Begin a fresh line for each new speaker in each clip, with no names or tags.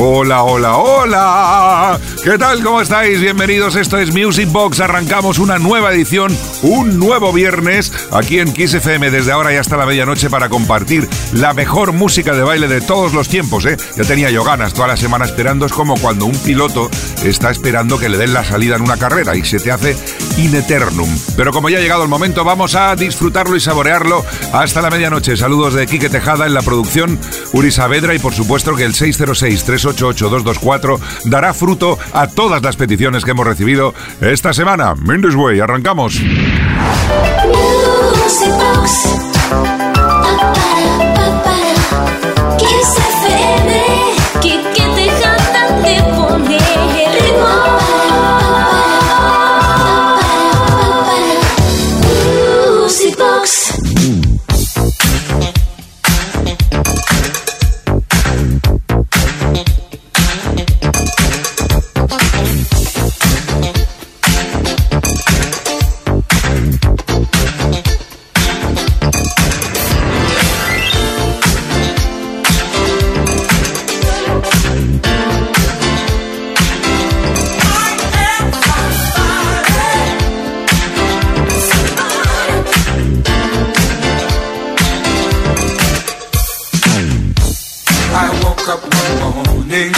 Hola, hola, hola. ¿Qué tal? ¿Cómo estáis? Bienvenidos. Esto es Music Box. Arrancamos una nueva edición, un nuevo viernes, aquí en Kiss FM, desde ahora y hasta la medianoche para compartir la mejor música de baile de todos los tiempos, ¿eh? Ya tenía yo ganas toda la semana esperando. Es como cuando un piloto está esperando que le den la salida en una carrera y se te hace in eternum. Pero como ya ha llegado el momento, vamos a disfrutarlo y saborearlo hasta la medianoche. Saludos de Quique Tejada en la producción, Uri Saavedra y por supuesto que el 606 388 6882224 dará fruto a todas las peticiones que hemos recibido esta semana. Mendes Way, arrancamos.
up one morning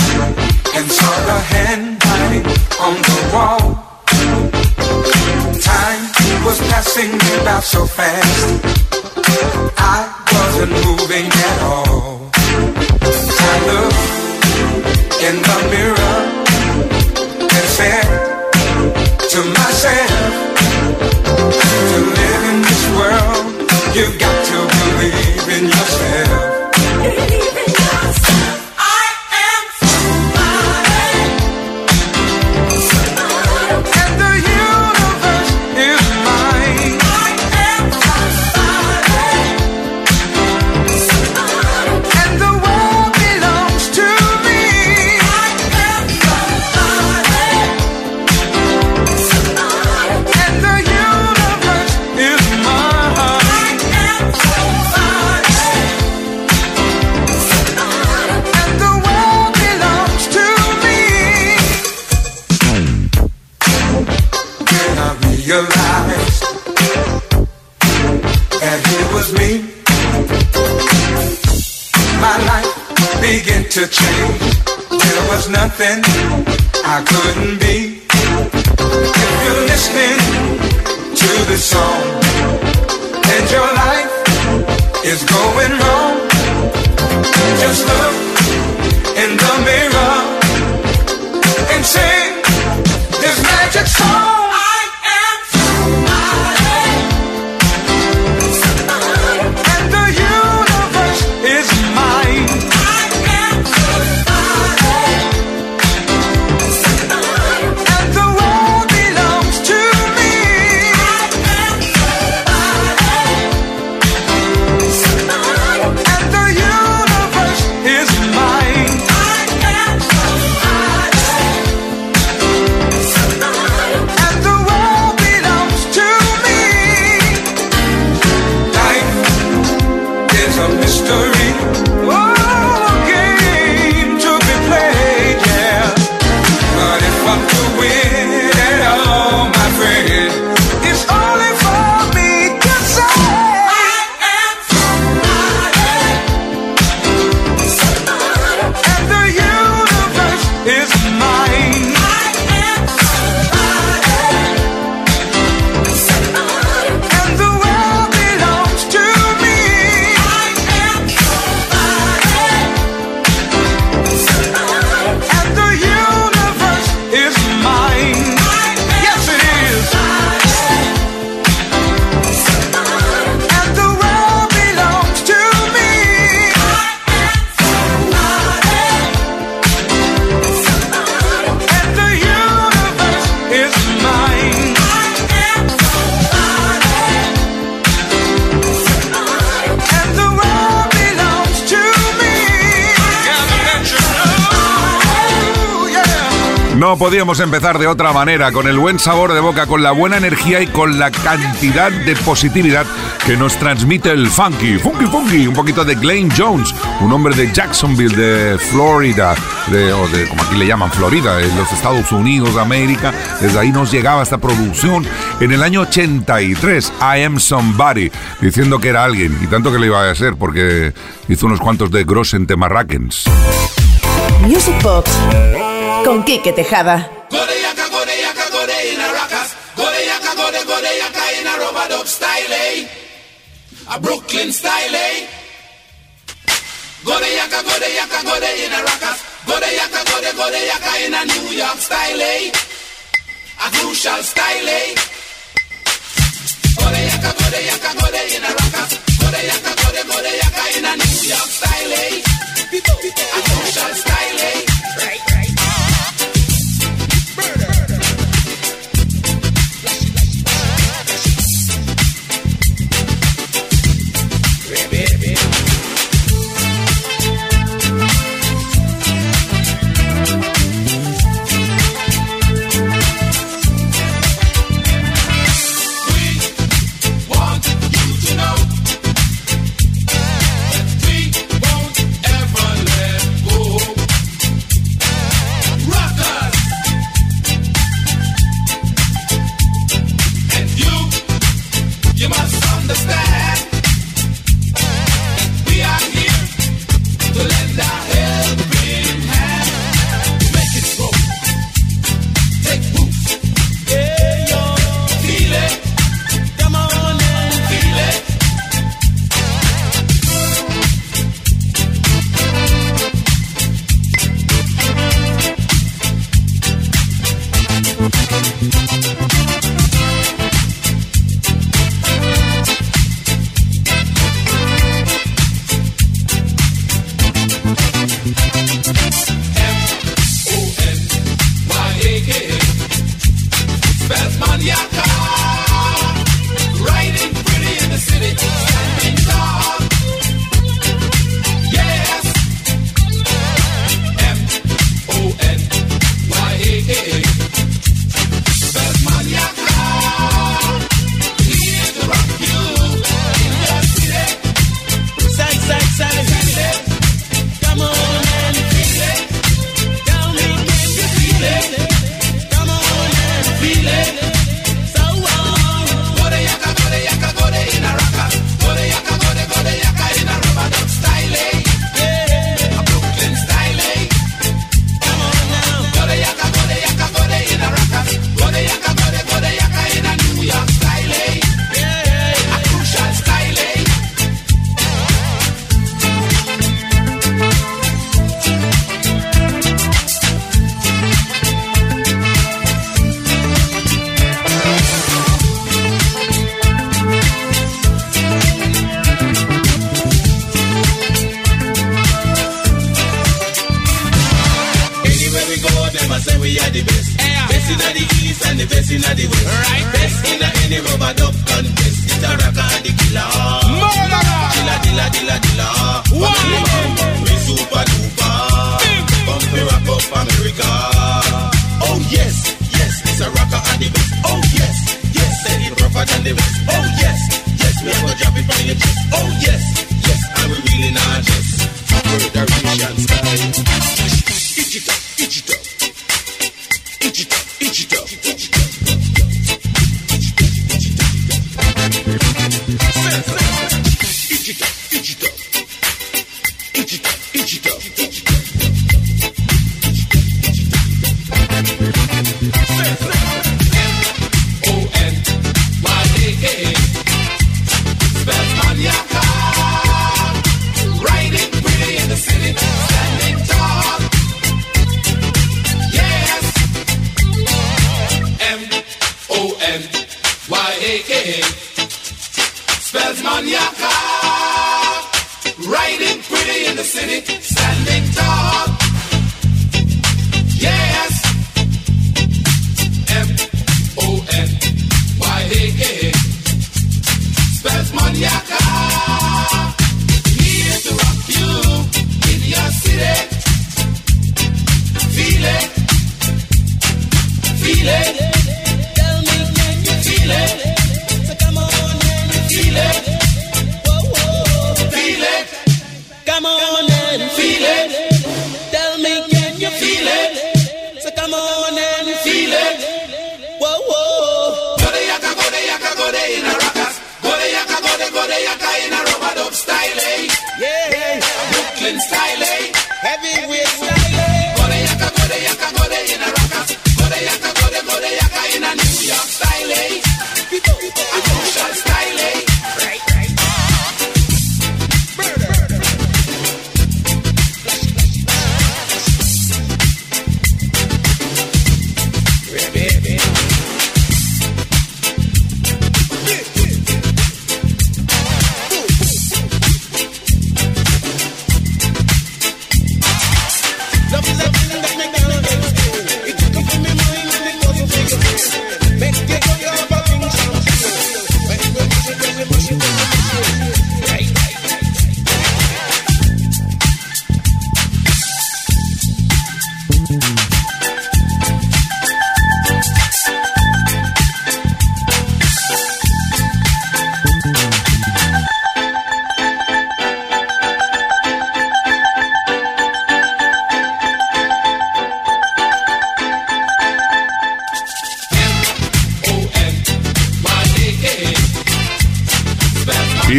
and saw a hand handwriting on the wall. Time was passing me by so fast. I wasn't moving at all. I looked in the mirror and said to myself, to live in this world, you've got to believe in yourself. to change. There was nothing I couldn't be. If you're listening to this song and your life is going wrong, just look.
No podíamos empezar de otra manera, con el buen sabor de boca, con la buena energía y con la cantidad de positividad que nos transmite el funky, funky funky, un poquito de Glenn Jones, un hombre de Jacksonville, de Florida, de, o de como aquí le llaman Florida, en los Estados Unidos de América. Desde ahí nos llegaba esta producción en el año 83, I Am Somebody, diciendo que era alguien, y tanto que le iba a hacer, porque hizo unos cuantos de Grossen Temarrakens.
Music Box con Quique Tejada.
A Brooklyn style, eh? Go de yaka, go de yaka, go de in a rockers. Go de yaka, go de, go de yaka in a New York style, eh? A crucial style, eh? Go de yaka, go de yaka, go de in a rockers. Go de yaka, go de, go de yaka in a New York style, eh? A crucial style,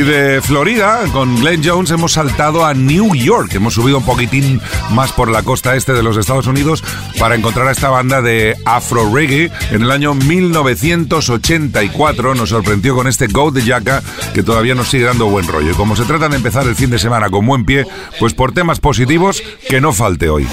de Florida, con Glenn Jones, hemos saltado a New York. Hemos subido un poquitín más por la costa este de los Estados Unidos para encontrar a esta banda de Afro Reggae. En el año 1984 nos sorprendió con este Go de Yaka que todavía nos sigue dando buen rollo. Y como se trata de empezar el fin de semana con buen pie, pues por temas positivos, que no falte hoy.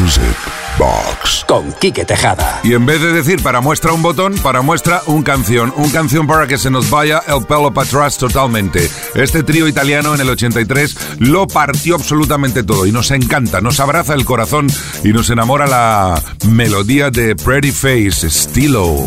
Music Box
con Quique Tejada.
Y en vez de decir para muestra un botón, para muestra un canción. Un canción para que se nos vaya el pelo para atrás totalmente. Este trío italiano en el 83 lo partió absolutamente todo y nos encanta, nos abraza el corazón y nos enamora la melodía de Pretty Face, estilo.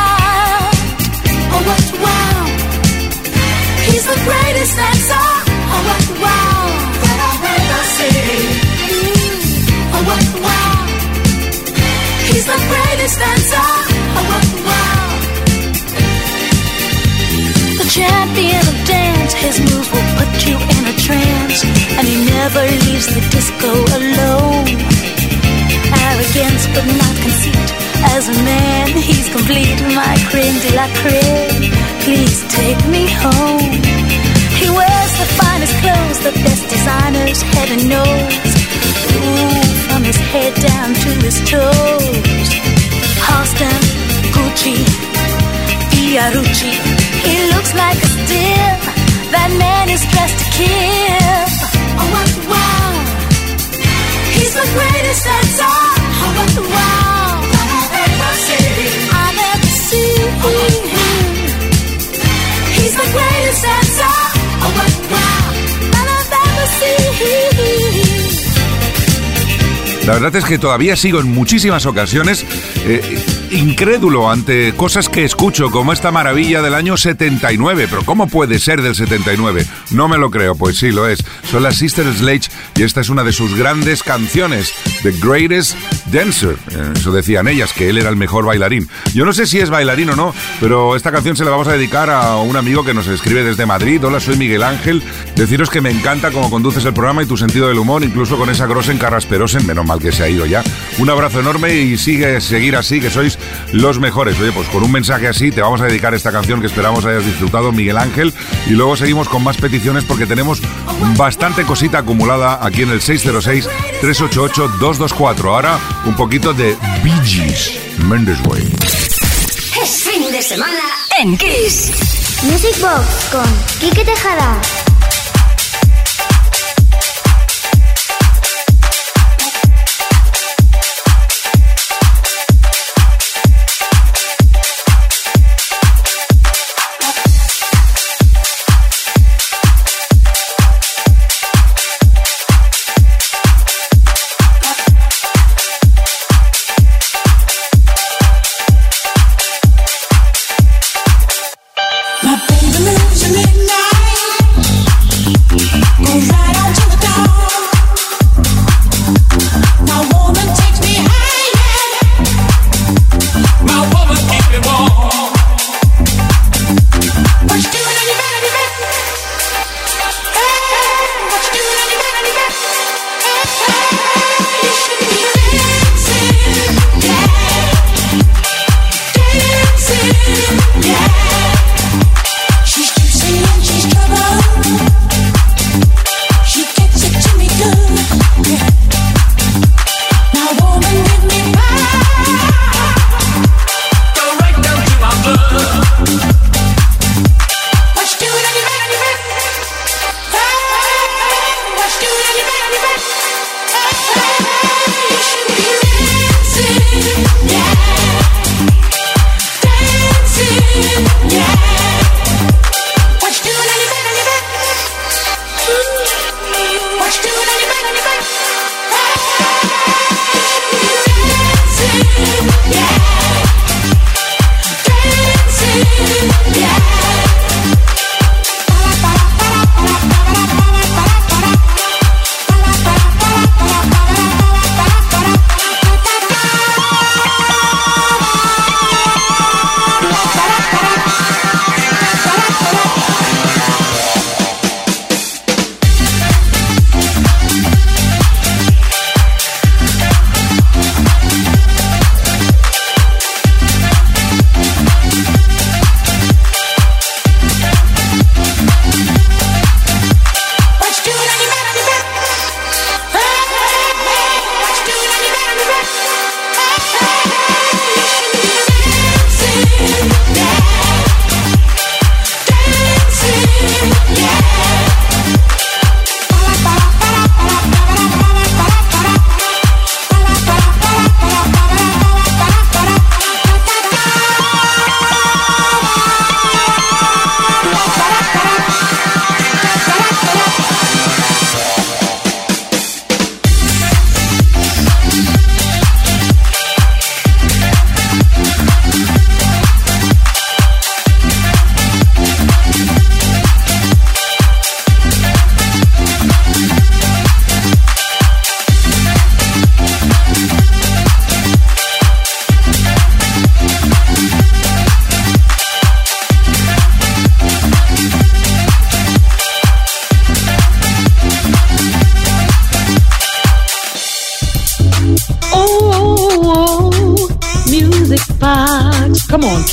Oh, what wow! He's the greatest dancer. Oh, what wow! That I've ever seen. Oh, what wow! He's the greatest dancer. Oh, what wow! The champion of dance, his moves will put you in a trance, and he never leaves the disco alone. Arrogance, but not conceit. As a man, he's complete. My creme de la creme. Please take me home. He wears the finest clothes, the best designers, heaven knows. Ooh, from his head down to his toes. Halston, Gucci, Fiorucci. He looks like a steal. That man is dressed to kill.
La verdad es que todavía sigo en muchísimas ocasiones eh, incrédulo ante cosas que escucho, como esta maravilla del año 79. Pero ¿cómo puede ser del 79? No me lo creo, pues sí, lo es. Son las Sister Sledge y esta es una de sus grandes canciones, The Greatest Dancer. Eh, Eso decían ellas, que él era el mejor bailarín. Yo no sé si es bailarín o no, pero esta canción se la vamos a dedicar a un amigo que nos escribe desde Madrid. Hola, soy Miguel Ángel. Deciros que me encanta cómo conduces el programa y tu sentido del humor, incluso con esa grosen carrasperosen, menos mal que se ha ido ya. Un abrazo enorme y sigue seguir así, que sois los mejores. Oye, pues con un mensaje así te vamos a dedicar esta canción que esperamos hayas disfrutado, Miguel Ángel. Y luego seguimos con más peticiones porque tenemos bastante cosita acumulada aquí en el 606-388-224. Ahora un poquito de Bee Gees, Mendes Way.
Es fin de semana en Kiss. Music
Box con Quique Tejada.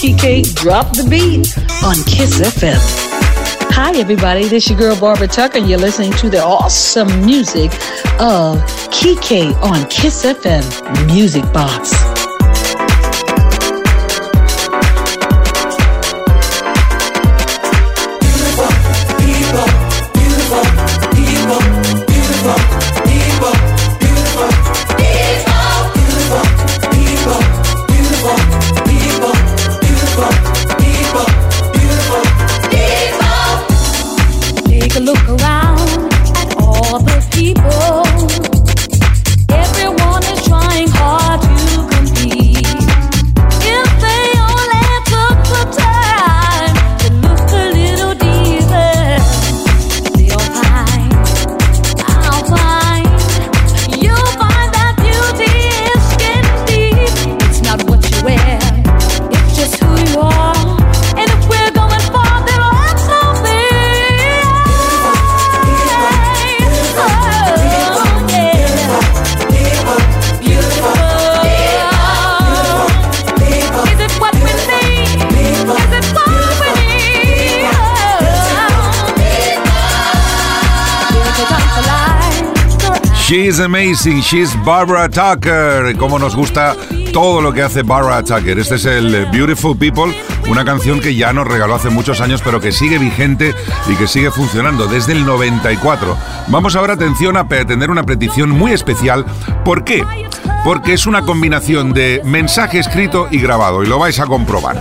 On, drop the beat on Kiss FM. Hi, everybody. This is your girl Barbara Tucker. You're listening to the awesome music of Kike on Kiss FM Music Box.
She's Barbara Tucker. Como nos gusta todo lo que hace Barbara Tucker. Este es el Beautiful People, una canción que ya nos regaló hace muchos años, pero que sigue vigente y que sigue funcionando desde el 94. Vamos ahora, atención, a tener una petición muy especial. ¿Por qué? Porque es una combinación de mensaje escrito y grabado, y lo vais a comprobar.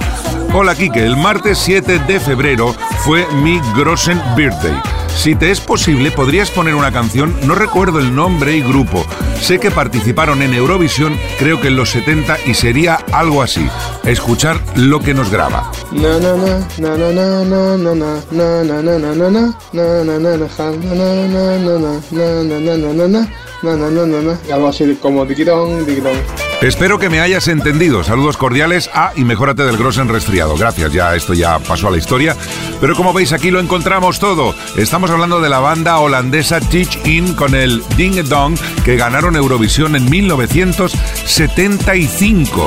Hola Kike, el martes 7 de febrero fue mi Grossen Birthday. Si te es posible, podrías poner una canción, no recuerdo el nombre y grupo. Sé que participaron en Eurovisión, creo que en los 70, y sería algo así. Escuchar lo que nos graba.
Algo así como tiquitón, tiquitón.
Espero que me hayas entendido. Saludos cordiales a y mejórate del Grossen resfriado. Gracias, ya esto ya pasó a la historia. Pero como veis aquí lo encontramos todo. Estamos hablando de la banda holandesa Teach In con el Ding Dong que ganaron Eurovisión en 1975.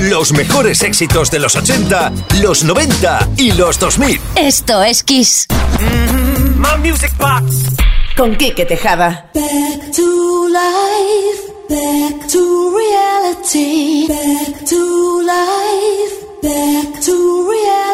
Los mejores éxitos de los 80, los 90 y los 2000.
Esto es Kiss.
My Music Box.
Con Quique Tejada.
Back to life, back to reality, back to life, back to reality.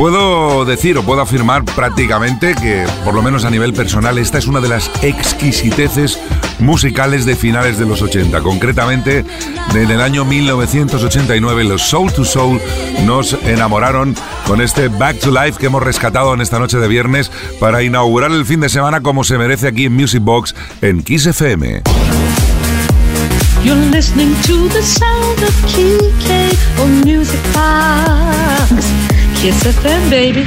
Puedo decir o puedo afirmar prácticamente que, por lo menos a nivel personal, esta es una de las exquisiteces musicales de finales de los 80. Concretamente, en el año 1989, los Soul to Soul nos enamoraron con este Back to Life que hemos rescatado en esta noche de viernes para inaugurar el fin de semana como se merece aquí en Music Box en Kiss FM.
Kiss baby.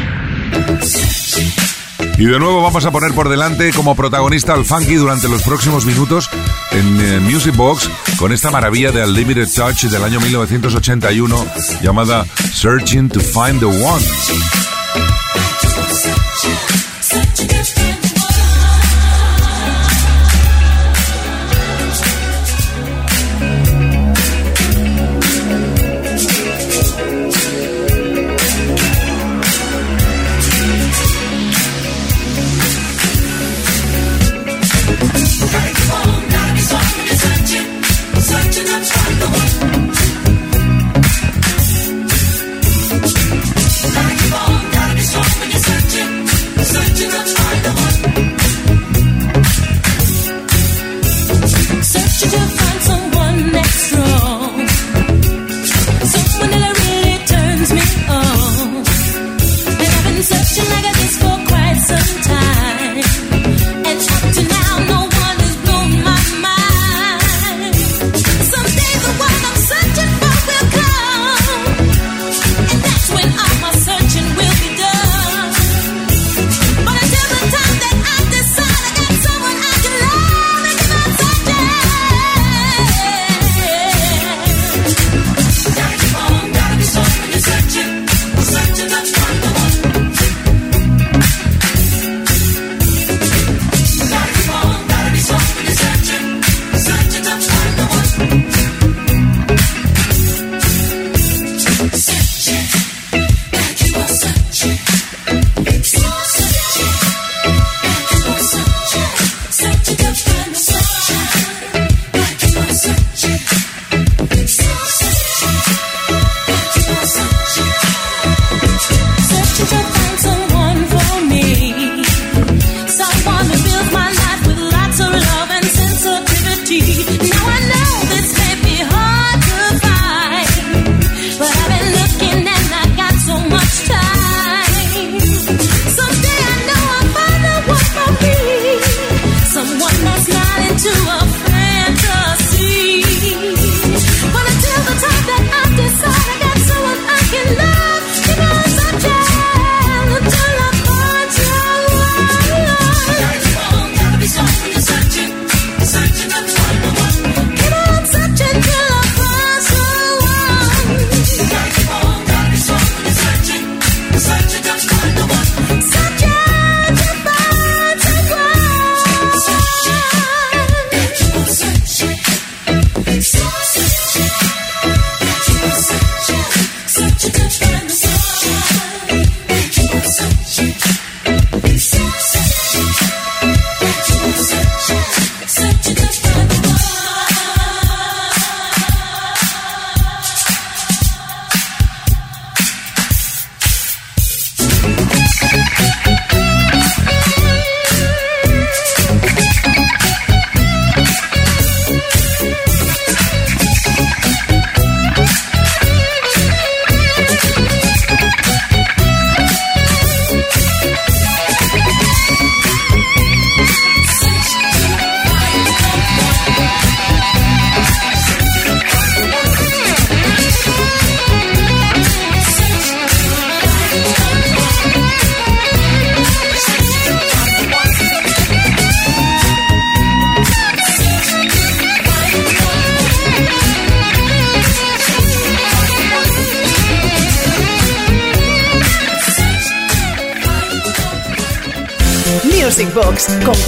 Y de nuevo vamos a poner por delante como protagonista al Funky durante los próximos minutos en eh, Music Box con esta maravilla de Unlimited Touch del año 1981 llamada Searching to Find the One.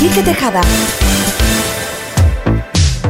Quique Tejada.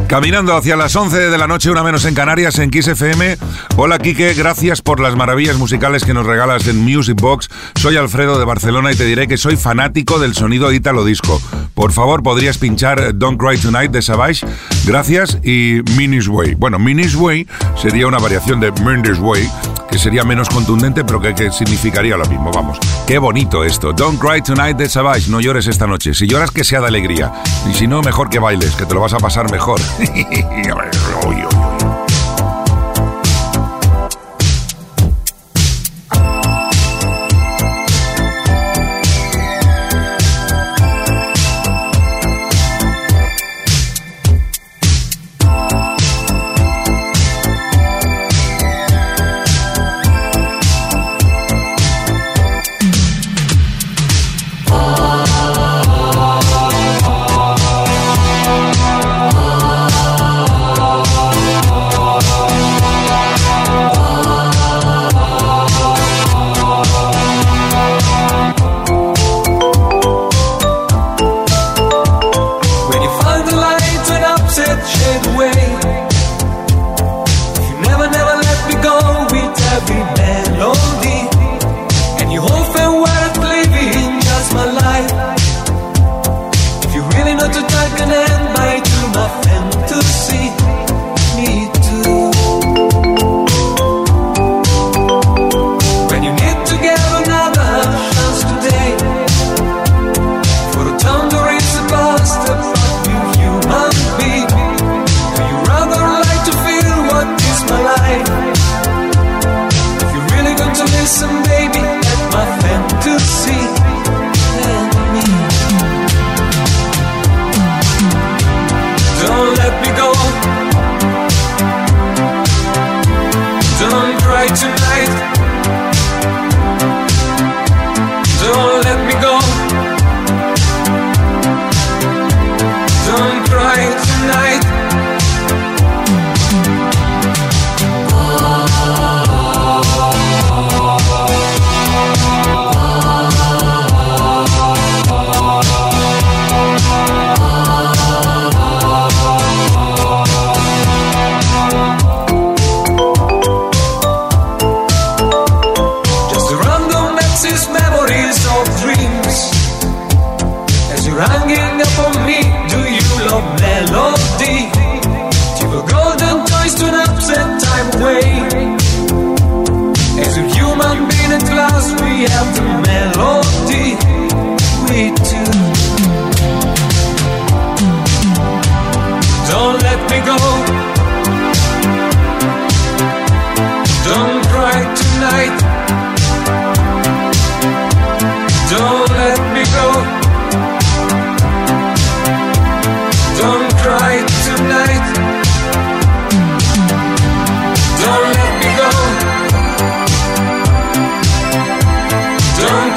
Caminando hacia las 11 de la noche, una menos en Canarias, en Kiss FM. Hola Quique, gracias por las maravillas musicales que nos regalas en Music Box. Soy Alfredo de Barcelona y te diré que soy fanático del sonido ítalo disco. Por favor, ¿podrías pinchar Don't Cry Tonight de Savage? Gracias y Minis Way. Bueno, Minis Way sería una variación de Mindy's Way que sería menos contundente, pero que, que significaría lo mismo. Vamos, qué bonito esto. Don't cry tonight de Savage, no llores esta noche. Si lloras, que sea de alegría. Y si no, mejor que bailes, que te lo vas a pasar mejor.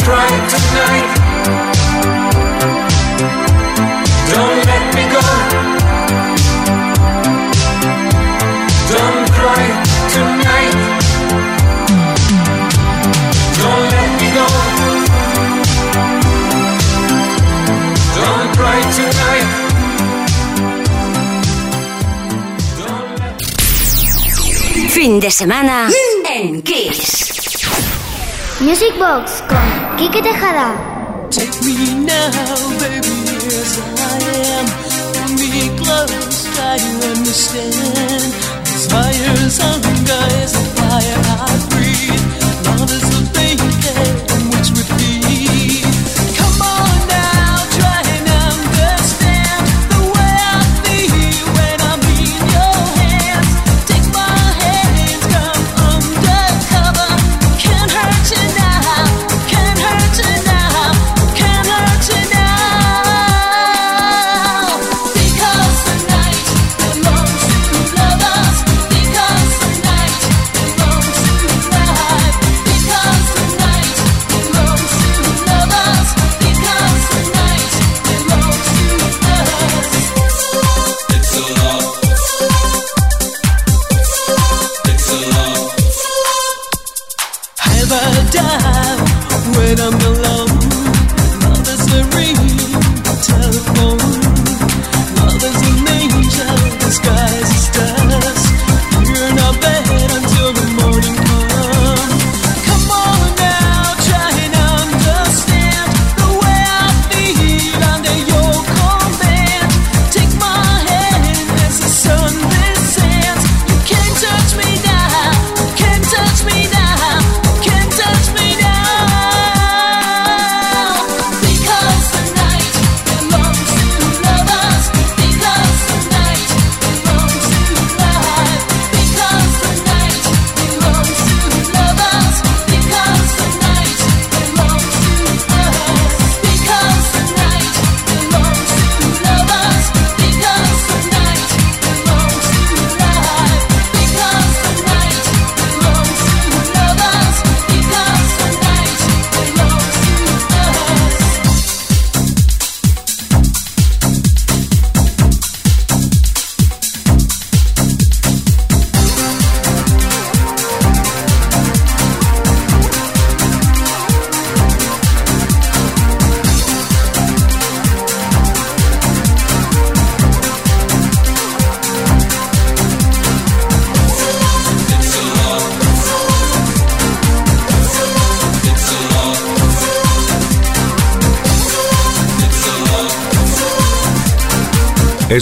tonight. Don't let me go. Don't cry tonight. Don't let me go. Don't cry tonight.
Fin de semana en Kiss.
Music Box con Kike Tejada. Take me now, baby, as I am. Hold me close, try to understand. Desire's hunger is a fire I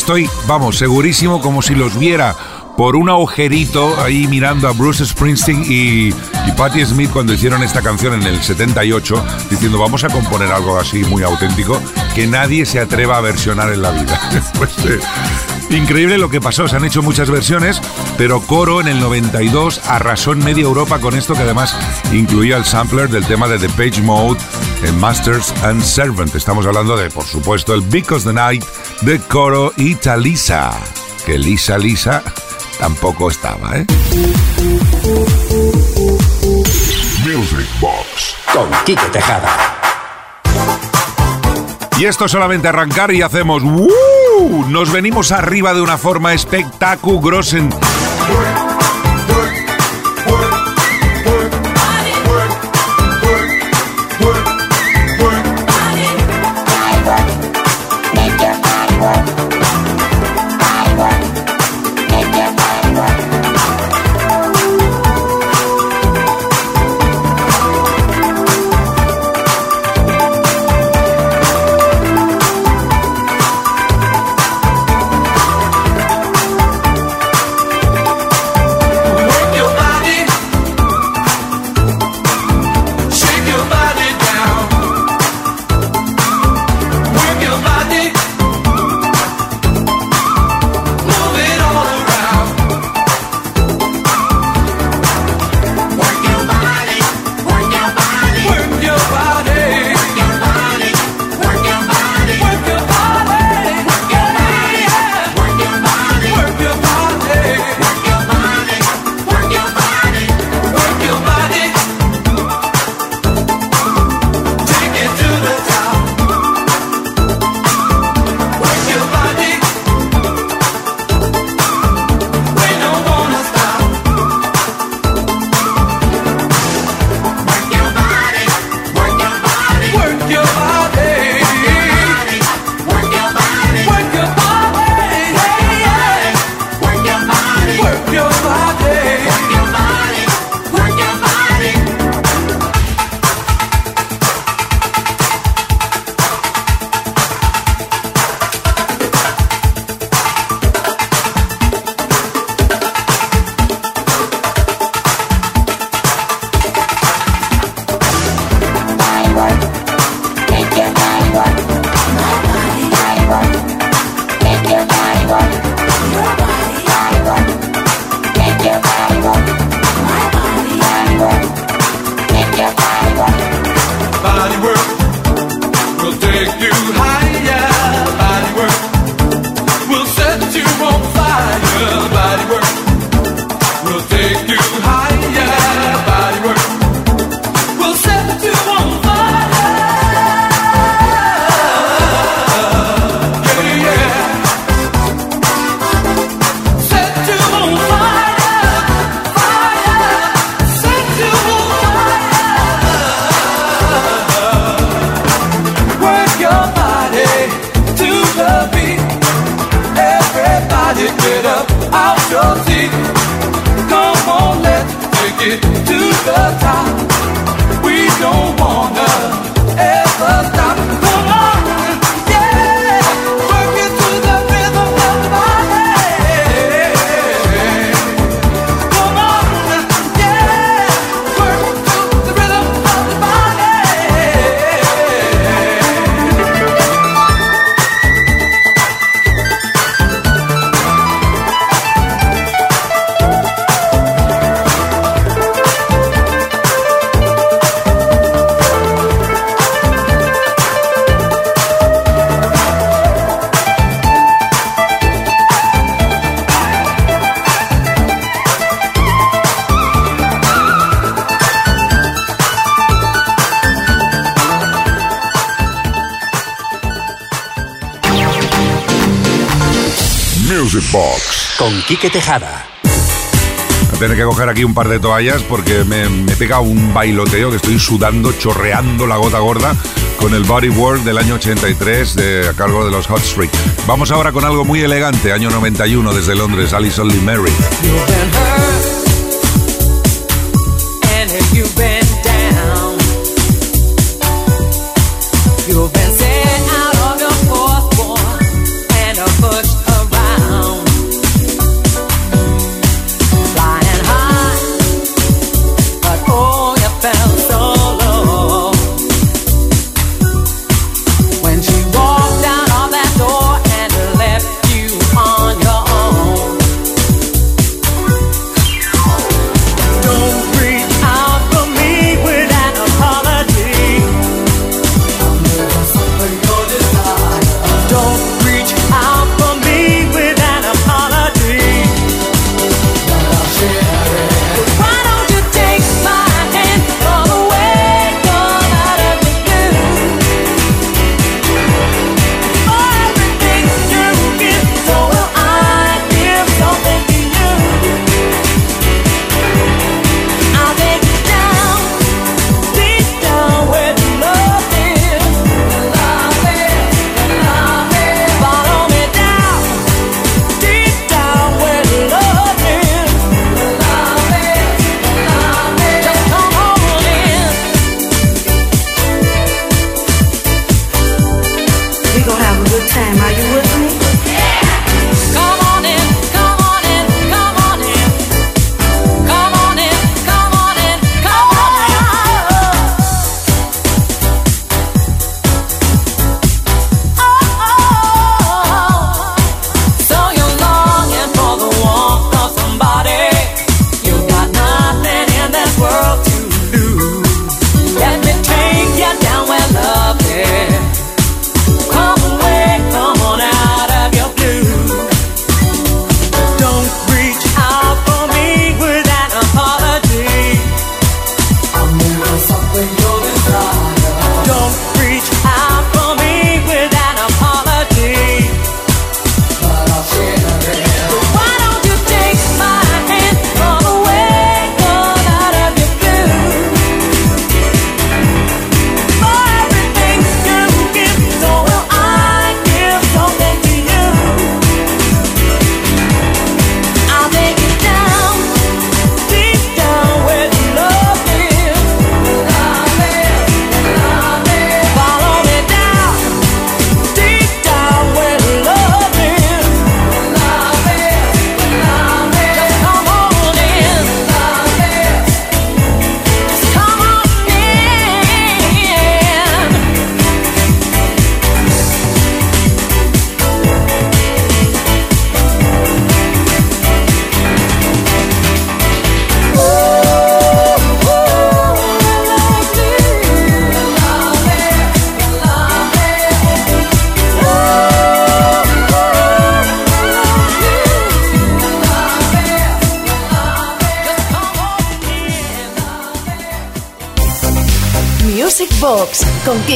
Estoy, vamos, segurísimo como si los viera por un agujerito ahí mirando a Bruce Springsteen y, y Patti Smith cuando hicieron esta canción en el 78, diciendo vamos a componer algo así muy auténtico que nadie se atreva a versionar en la vida. pues, eh, increíble lo que pasó, se han hecho muchas versiones, pero Coro en el 92 arrasó en media Europa con esto que además incluía el sampler del tema de The Page Mode en Masters and Servant. Estamos hablando de, por supuesto, el Because the Night de Coro y Talisa. Que Lisa Lisa tampoco estaba, ¿eh?
Music Box
con Quique Tejada.
Y esto solamente arrancar y hacemos ¡Woo! Nos venimos arriba de una forma espectaculosa.
Con Quique Tejada. Voy
a tener que coger aquí un par de toallas porque me, me pega un bailoteo que estoy sudando, chorreando la gota gorda con el Body World del año 83 de, a cargo de los Hot Streak. Vamos ahora con algo muy elegante, año 91 desde Londres, Alison Lee Mary.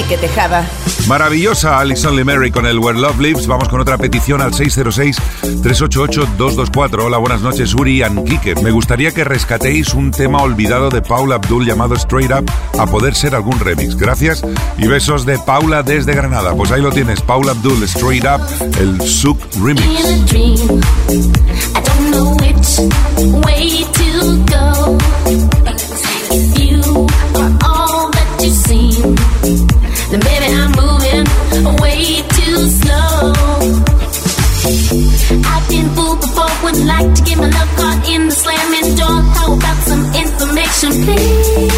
Quique Tejada.
Maravillosa Alison Limerick con el Where Love Lives. Vamos con otra petición al 606-388-224. Hola, buenas noches, Uri and Kike. Me gustaría que rescatéis un tema olvidado de Paula Abdul llamado Straight Up, a poder ser algún remix. Gracias y besos de Paula desde Granada. Pues ahí lo tienes, Paula Abdul, Straight Up, el Suk Remix.
then Something.